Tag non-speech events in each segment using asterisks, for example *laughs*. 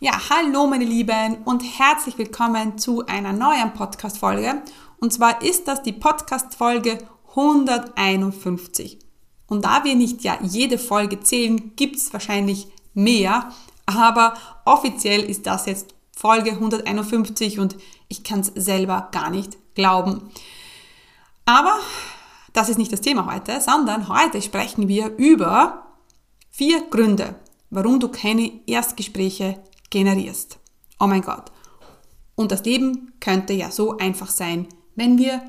Ja, hallo meine Lieben und herzlich willkommen zu einer neuen Podcast-Folge. Und zwar ist das die Podcast-Folge 151. Und da wir nicht ja jede Folge zählen, gibt es wahrscheinlich mehr, aber offiziell ist das jetzt Folge 151 und ich kann es selber gar nicht glauben. Aber das ist nicht das Thema heute, sondern heute sprechen wir über vier Gründe, warum du keine Erstgespräche generierst. Oh mein Gott. Und das Leben könnte ja so einfach sein, wenn wir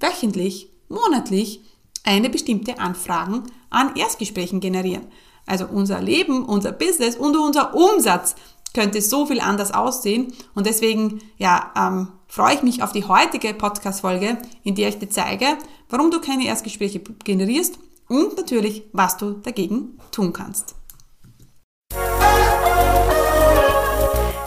wöchentlich, monatlich eine bestimmte Anfragen an Erstgesprächen generieren. Also unser Leben, unser Business und unser Umsatz könnte so viel anders aussehen. Und deswegen, ja, ähm, freue ich mich auf die heutige Podcast-Folge, in der ich dir zeige, warum du keine Erstgespräche generierst und natürlich, was du dagegen tun kannst.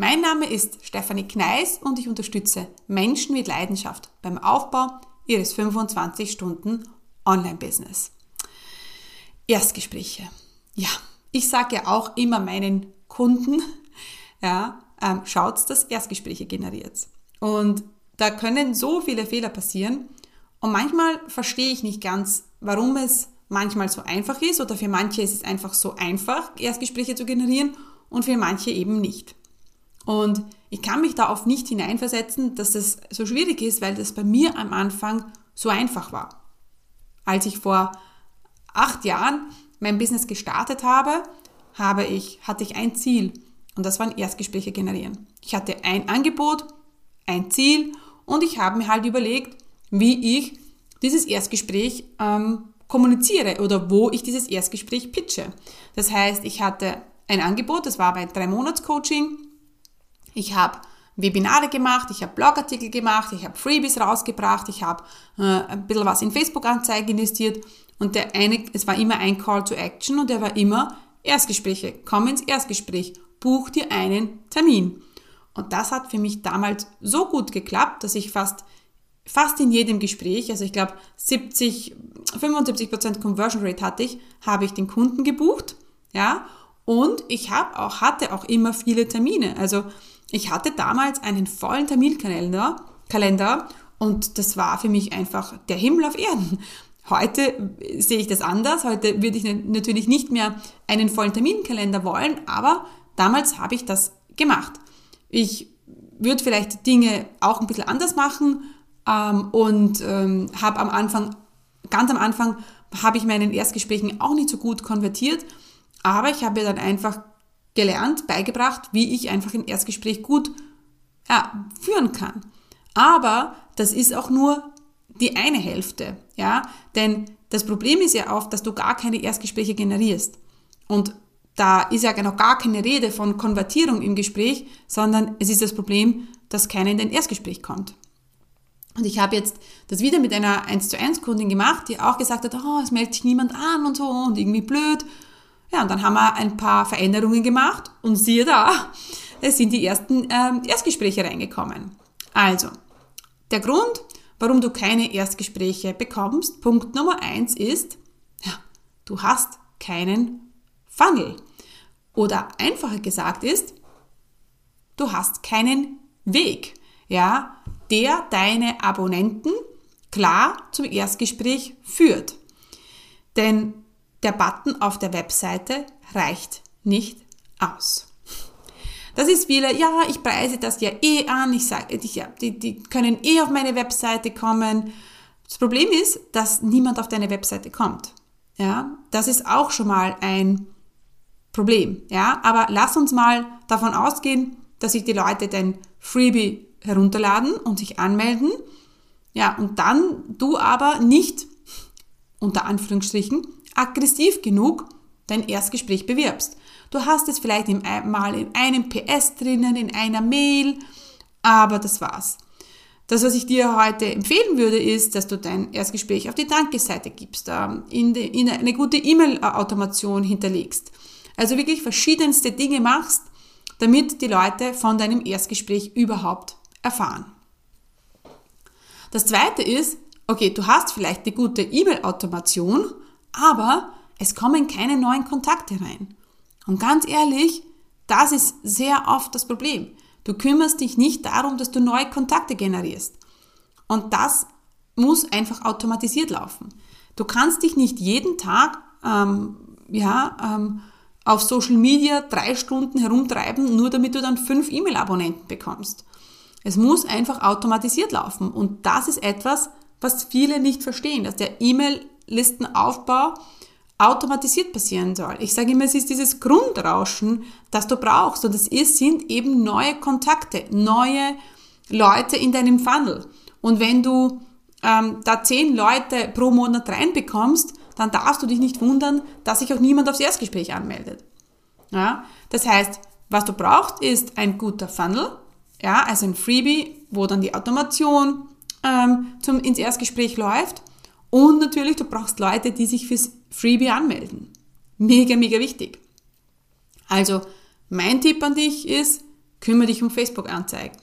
Mein Name ist Stefanie Kneis und ich unterstütze Menschen mit Leidenschaft beim Aufbau ihres 25 Stunden Online-Business. Erstgespräche. Ja, ich sage ja auch immer meinen Kunden, ja, ähm, schaut, dass Erstgespräche generiert. Und da können so viele Fehler passieren. Und manchmal verstehe ich nicht ganz, warum es manchmal so einfach ist oder für manche ist es einfach so einfach, Erstgespräche zu generieren und für manche eben nicht. Und ich kann mich da oft nicht hineinversetzen, dass das so schwierig ist, weil das bei mir am Anfang so einfach war. Als ich vor acht Jahren mein Business gestartet habe, habe ich, hatte ich ein Ziel und das waren Erstgespräche generieren. Ich hatte ein Angebot, ein Ziel und ich habe mir halt überlegt, wie ich dieses Erstgespräch ähm, kommuniziere oder wo ich dieses Erstgespräch pitche. Das heißt, ich hatte ein Angebot, das war bei drei Monats Coaching ich habe Webinare gemacht, ich habe Blogartikel gemacht, ich habe Freebies rausgebracht, ich habe äh, ein bisschen was in Facebook-Anzeigen investiert und der eine, es war immer ein Call to Action und der war immer Erstgespräche. Komm ins Erstgespräch, buch dir einen Termin. Und das hat für mich damals so gut geklappt, dass ich fast fast in jedem Gespräch, also ich glaube 70, 75 Prozent Conversion Rate hatte ich, habe ich den Kunden gebucht, ja, und ich habe auch hatte auch immer viele Termine. Also ich hatte damals einen vollen Terminkalender Kalender, und das war für mich einfach der Himmel auf Erden. Heute sehe ich das anders. Heute würde ich natürlich nicht mehr einen vollen Terminkalender wollen, aber damals habe ich das gemacht. Ich würde vielleicht Dinge auch ein bisschen anders machen ähm, und ähm, habe am Anfang, ganz am Anfang, habe ich meinen Erstgesprächen auch nicht so gut konvertiert, aber ich habe dann einfach gelernt, beigebracht, wie ich einfach ein Erstgespräch gut ja, führen kann. Aber das ist auch nur die eine Hälfte, ja, denn das Problem ist ja oft, dass du gar keine Erstgespräche generierst. Und da ist ja noch gar keine Rede von Konvertierung im Gespräch, sondern es ist das Problem, dass keiner in dein Erstgespräch kommt. Und ich habe jetzt das wieder mit einer 1 zu 1 Kundin gemacht, die auch gesagt hat, oh, es meldet sich niemand an und so und irgendwie blöd. Ja, und dann haben wir ein paar Veränderungen gemacht und siehe da, es sind die ersten ähm, Erstgespräche reingekommen. Also, der Grund, warum du keine Erstgespräche bekommst, Punkt Nummer eins ist, ja, du hast keinen Funnel. Oder einfacher gesagt ist, du hast keinen Weg, ja, der deine Abonnenten klar zum Erstgespräch führt. Denn der Button auf der Webseite reicht nicht aus. Das ist wieder, ja, ich preise das ja eh an, ich sage, ja, die, die können eh auf meine Webseite kommen. Das Problem ist, dass niemand auf deine Webseite kommt. Ja, das ist auch schon mal ein Problem. Ja, aber lass uns mal davon ausgehen, dass sich die Leute dein Freebie herunterladen und sich anmelden. Ja, und dann du aber nicht, unter Anführungsstrichen, aggressiv genug dein Erstgespräch bewirbst. Du hast es vielleicht in, mal in einem PS drinnen, in einer Mail, aber das war's. Das, was ich dir heute empfehlen würde, ist, dass du dein Erstgespräch auf die Danke-Seite gibst, ähm, in, eine gute E-Mail-Automation hinterlegst. Also wirklich verschiedenste Dinge machst, damit die Leute von deinem Erstgespräch überhaupt erfahren. Das zweite ist, okay, du hast vielleicht die gute E-Mail-Automation, aber es kommen keine neuen Kontakte rein. Und ganz ehrlich, das ist sehr oft das Problem. Du kümmerst dich nicht darum, dass du neue Kontakte generierst. Und das muss einfach automatisiert laufen. Du kannst dich nicht jeden Tag ähm, ja, ähm, auf Social Media drei Stunden herumtreiben, nur damit du dann fünf E-Mail-Abonnenten bekommst. Es muss einfach automatisiert laufen. Und das ist etwas, was viele nicht verstehen, dass der E-Mail-Listenaufbau automatisiert passieren soll. Ich sage immer, es ist dieses Grundrauschen, das du brauchst und es sind eben neue Kontakte, neue Leute in deinem Funnel. Und wenn du ähm, da zehn Leute pro Monat reinbekommst, dann darfst du dich nicht wundern, dass sich auch niemand aufs Erstgespräch anmeldet. Ja? Das heißt, was du brauchst, ist ein guter Funnel, ja, also ein Freebie, wo dann die Automation ähm, zum, ins Erstgespräch läuft und natürlich, du brauchst Leute, die sich fürs Freebie anmelden. Mega, mega wichtig. Also, mein Tipp an dich ist, kümmere dich um Facebook-Anzeigen.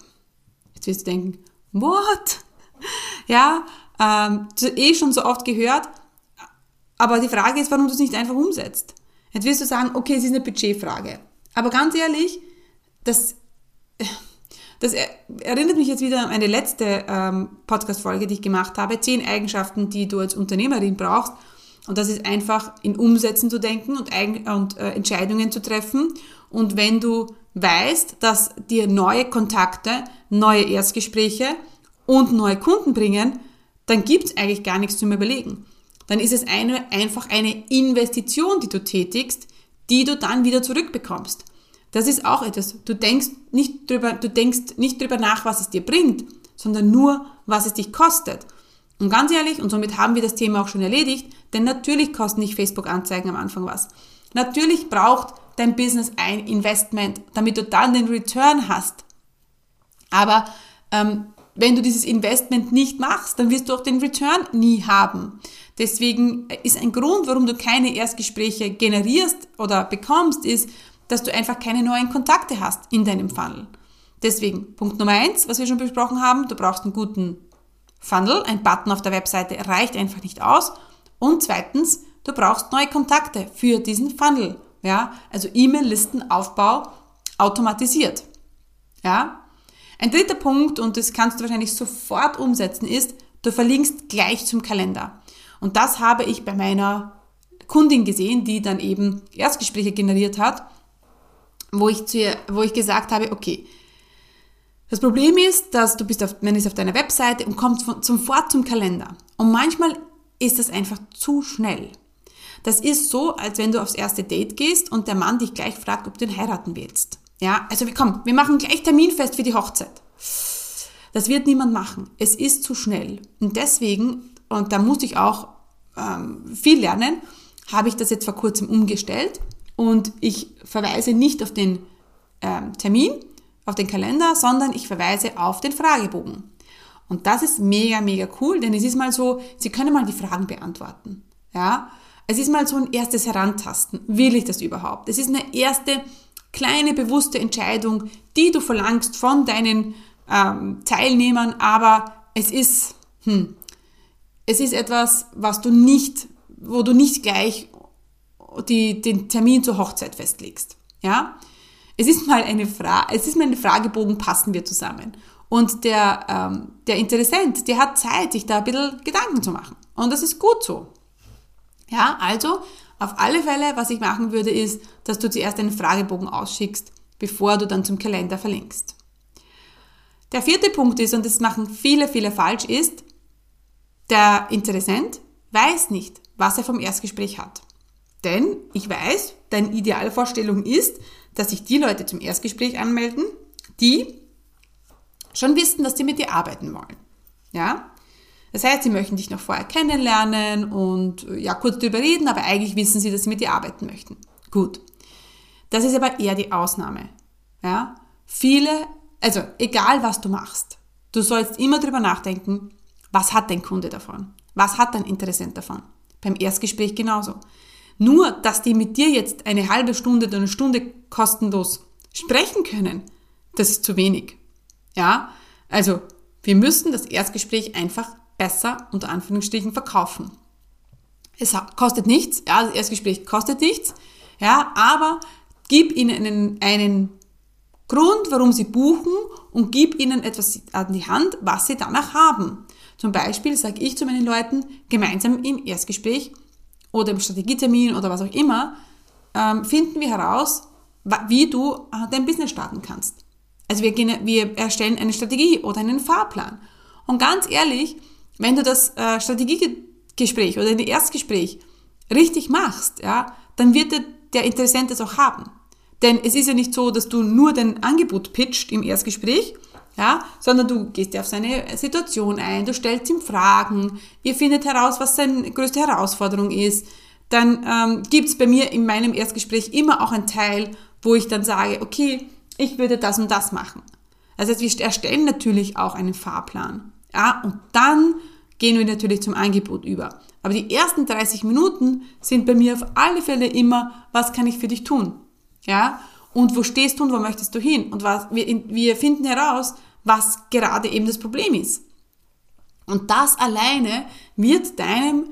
Jetzt wirst du denken, what? *laughs* Ja, ähm, eh schon so oft gehört, aber die Frage ist, warum du es nicht einfach umsetzt. Jetzt wirst du sagen, okay, es ist eine Budgetfrage. Aber ganz ehrlich, das, das erinnert mich jetzt wieder an eine letzte ähm, Podcast-Folge, die ich gemacht habe. Zehn Eigenschaften, die du als Unternehmerin brauchst. Und das ist einfach in Umsetzen zu denken und, Eigen und äh, Entscheidungen zu treffen. Und wenn du weißt, dass dir neue Kontakte, neue Erstgespräche und neue Kunden bringen, dann gibt's eigentlich gar nichts zum Überlegen. Dann ist es eine, einfach eine Investition, die du tätigst, die du dann wieder zurückbekommst. Das ist auch etwas. Du denkst nicht drüber, du denkst nicht drüber nach, was es dir bringt, sondern nur, was es dich kostet. Und ganz ehrlich, und somit haben wir das Thema auch schon erledigt, denn natürlich kosten nicht Facebook-Anzeigen am Anfang was. Natürlich braucht dein Business ein Investment, damit du dann den Return hast. Aber ähm, wenn du dieses Investment nicht machst, dann wirst du auch den Return nie haben. Deswegen ist ein Grund, warum du keine Erstgespräche generierst oder bekommst, ist, dass du einfach keine neuen Kontakte hast in deinem Funnel. Deswegen, Punkt Nummer eins, was wir schon besprochen haben, du brauchst einen guten Funnel, ein Button auf der Webseite reicht einfach nicht aus. Und zweitens, du brauchst neue Kontakte für diesen Funnel. Ja, also E-Mail-Listenaufbau automatisiert. Ja. Ein dritter Punkt, und das kannst du wahrscheinlich sofort umsetzen, ist, du verlinkst gleich zum Kalender. Und das habe ich bei meiner Kundin gesehen, die dann eben Erstgespräche generiert hat wo ich, zu ihr, wo ich gesagt habe, okay, das Problem ist, dass du bist auf, man ist auf deiner Webseite und kommt sofort zum Kalender. Und manchmal ist das einfach zu schnell. Das ist so, als wenn du aufs erste Date gehst und der Mann dich gleich fragt, ob du ihn heiraten willst. Ja, also komm, wir machen gleich Terminfest für die Hochzeit. Das wird niemand machen. Es ist zu schnell. Und deswegen, und da musste ich auch ähm, viel lernen, habe ich das jetzt vor kurzem umgestellt und ich verweise nicht auf den ähm, Termin, auf den Kalender, sondern ich verweise auf den Fragebogen. Und das ist mega, mega cool, denn es ist mal so, Sie können mal die Fragen beantworten. Ja, es ist mal so ein erstes Herantasten. Will ich das überhaupt? Es ist eine erste kleine bewusste Entscheidung, die du verlangst von deinen ähm, Teilnehmern, aber es ist, hm, es ist etwas, was du nicht, wo du nicht gleich die, den Termin zur Hochzeit festlegst. Ja? Es ist mal eine Frage, es ist mal eine Fragebogen, passen wir zusammen. Und der, ähm, der Interessent, der hat Zeit, sich da ein bisschen Gedanken zu machen. Und das ist gut so. Ja, also auf alle Fälle, was ich machen würde, ist, dass du zuerst einen Fragebogen ausschickst, bevor du dann zum Kalender verlinkst. Der vierte Punkt ist, und das machen viele, viele falsch, ist, der Interessent weiß nicht, was er vom Erstgespräch hat. Denn ich weiß, deine Idealvorstellung ist, dass sich die Leute zum Erstgespräch anmelden, die schon wissen, dass sie mit dir arbeiten wollen. Ja? Das heißt, sie möchten dich noch vorher kennenlernen und ja, kurz darüber reden, aber eigentlich wissen sie, dass sie mit dir arbeiten möchten. Gut. Das ist aber eher die Ausnahme. Ja? Viele, also egal was du machst, du sollst immer drüber nachdenken, was hat dein Kunde davon? Was hat dein Interessent davon? Beim Erstgespräch genauso. Nur, dass die mit dir jetzt eine halbe Stunde oder eine Stunde kostenlos sprechen können, das ist zu wenig. Ja? Also, wir müssen das Erstgespräch einfach besser unter Anführungsstrichen verkaufen. Es kostet nichts, ja, das Erstgespräch kostet nichts, ja, aber gib ihnen einen, einen Grund, warum sie buchen und gib ihnen etwas an die Hand, was sie danach haben. Zum Beispiel sage ich zu meinen Leuten gemeinsam im Erstgespräch oder im Strategietermin oder was auch immer, ähm, finden wir heraus, wie du äh, dein Business starten kannst. Also wir, wir erstellen eine Strategie oder einen Fahrplan. Und ganz ehrlich, wenn du das äh, Strategiegespräch oder ein Erstgespräch richtig machst, ja, dann wird der, der Interessent das auch haben. Denn es ist ja nicht so, dass du nur dein Angebot pitcht im Erstgespräch, ja, sondern du gehst ja auf seine Situation ein, du stellst ihm Fragen, ihr findet heraus, was seine größte Herausforderung ist. Dann ähm, gibt es bei mir in meinem Erstgespräch immer auch einen Teil, wo ich dann sage, okay, ich würde das und das machen. Also wir erstellen natürlich auch einen Fahrplan. Ja, und dann gehen wir natürlich zum Angebot über. Aber die ersten 30 Minuten sind bei mir auf alle Fälle immer, was kann ich für dich tun? Ja? Und wo stehst du und wo möchtest du hin? Und was, wir, wir finden heraus, was gerade eben das Problem ist. Und das alleine wird deinem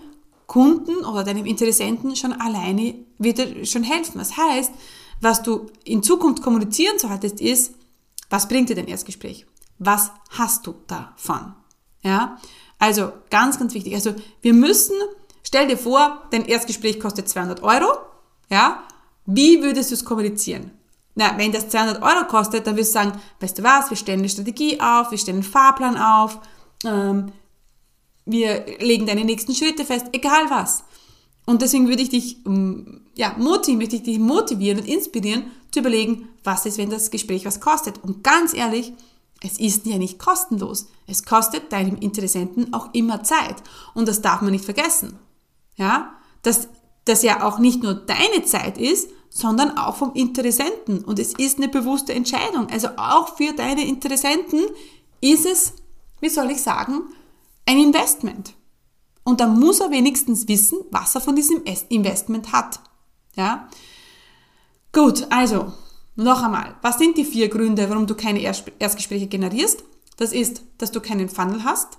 Kunden oder deinem Interessenten schon alleine wird schon helfen. Das heißt, was du in Zukunft kommunizieren solltest, ist, was bringt dir dein Erstgespräch? Was hast du davon? Ja? Also ganz, ganz wichtig. Also wir müssen, stell dir vor, dein Erstgespräch kostet 200 Euro. Ja? Wie würdest du es kommunizieren? Na, wenn das 200 Euro kostet, dann wirst du sagen, weißt du was, wir stellen eine Strategie auf, wir stellen einen Fahrplan auf, ähm, wir legen deine nächsten Schritte fest, egal was. Und deswegen würde ich dich, ja, motivieren, möchte ich dich motivieren und inspirieren, zu überlegen, was ist, wenn das Gespräch was kostet. Und ganz ehrlich, es ist ja nicht kostenlos. Es kostet deinem Interessenten auch immer Zeit. Und das darf man nicht vergessen. Ja? Dass das ja auch nicht nur deine Zeit ist, sondern auch vom Interessenten. Und es ist eine bewusste Entscheidung. Also auch für deine Interessenten ist es, wie soll ich sagen, ein Investment. Und da muss er wenigstens wissen, was er von diesem Investment hat. Ja? Gut, also noch einmal, was sind die vier Gründe, warum du keine Erstgespräche generierst? Das ist, dass du keinen Funnel hast,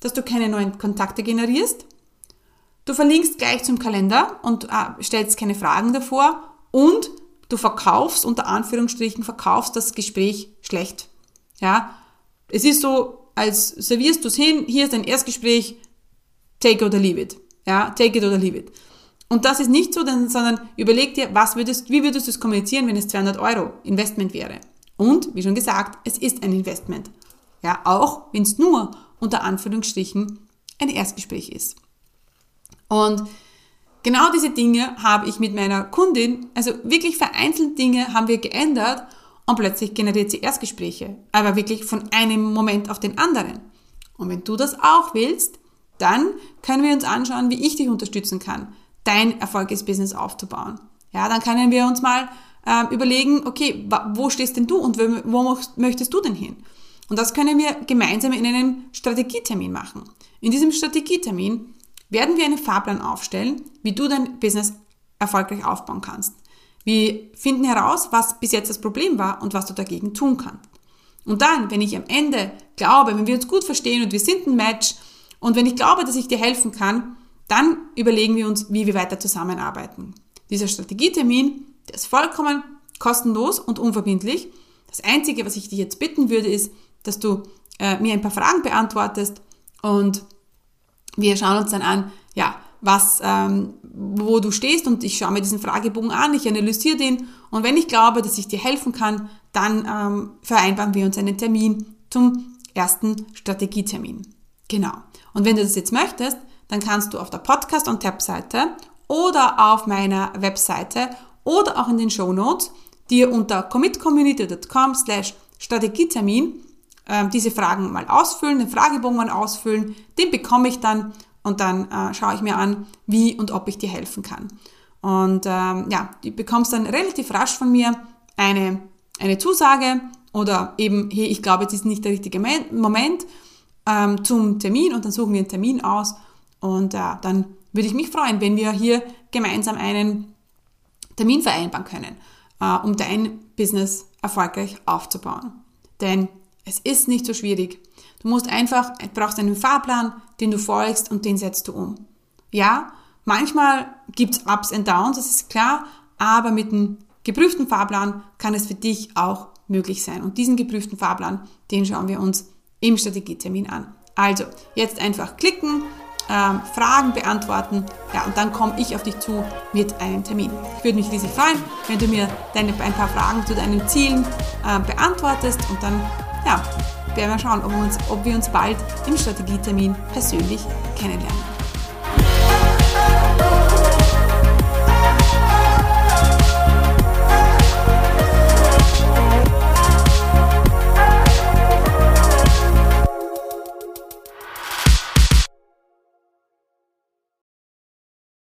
dass du keine neuen Kontakte generierst, du verlinkst gleich zum Kalender und äh, stellst keine Fragen davor und du verkaufst, unter Anführungsstrichen, verkaufst das Gespräch schlecht. Ja, es ist so, als servierst du es hin, hier ist ein Erstgespräch, take it or leave it. Ja, take it or leave it. Und das ist nicht so, sondern überleg dir, was würdest, wie würdest du es kommunizieren, wenn es 200 Euro Investment wäre. Und, wie schon gesagt, es ist ein Investment. Ja, auch wenn es nur unter Anführungsstrichen ein Erstgespräch ist. Und genau diese Dinge habe ich mit meiner Kundin, also wirklich vereinzelt Dinge haben wir geändert und plötzlich generiert sie Erstgespräche. Aber wirklich von einem Moment auf den anderen. Und wenn du das auch willst, dann können wir uns anschauen, wie ich dich unterstützen kann dein Erfolgsbusiness aufzubauen. Ja, dann können wir uns mal äh, überlegen, okay, wo stehst denn du und wo möchtest du denn hin? Und das können wir gemeinsam in einem Strategietermin machen. In diesem Strategietermin werden wir einen Fahrplan aufstellen, wie du dein Business erfolgreich aufbauen kannst. Wir finden heraus, was bis jetzt das Problem war und was du dagegen tun kannst. Und dann, wenn ich am Ende glaube, wenn wir uns gut verstehen und wir sind ein Match und wenn ich glaube, dass ich dir helfen kann, dann überlegen wir uns, wie wir weiter zusammenarbeiten. Dieser Strategietermin, der ist vollkommen kostenlos und unverbindlich. Das Einzige, was ich dich jetzt bitten würde, ist, dass du äh, mir ein paar Fragen beantwortest und wir schauen uns dann an, ja, was, ähm, wo du stehst und ich schaue mir diesen Fragebogen an, ich analysiere den und wenn ich glaube, dass ich dir helfen kann, dann ähm, vereinbaren wir uns einen Termin zum ersten Strategietermin. Genau. Und wenn du das jetzt möchtest, dann kannst du auf der Podcast- und Tab-Seite oder auf meiner Webseite oder auch in den Show Notes dir unter commitcommunity.com slash Strategietermin äh, diese Fragen mal ausfüllen, den Fragebogen mal ausfüllen, den bekomme ich dann und dann äh, schaue ich mir an, wie und ob ich dir helfen kann. Und ähm, ja, du bekommst dann relativ rasch von mir eine, eine Zusage oder eben, hey, ich glaube, jetzt ist nicht der richtige Moment ähm, zum Termin und dann suchen wir einen Termin aus und äh, dann würde ich mich freuen, wenn wir hier gemeinsam einen Termin vereinbaren können, äh, um dein Business erfolgreich aufzubauen. Denn es ist nicht so schwierig. Du musst einfach, du brauchst einen Fahrplan, den du folgst und den setzt du um. Ja, manchmal gibt es Ups und Downs, das ist klar, aber mit einem geprüften Fahrplan kann es für dich auch möglich sein. Und diesen geprüften Fahrplan, den schauen wir uns im Strategietermin an. Also, jetzt einfach klicken, ähm, Fragen beantworten. Ja, und dann komme ich auf dich zu mit einem Termin. Ich würde mich riesig freuen, wenn du mir deine, ein paar Fragen zu deinen Zielen äh, beantwortest und dann ja, werden wir schauen, ob wir, uns, ob wir uns bald im Strategietermin persönlich kennenlernen.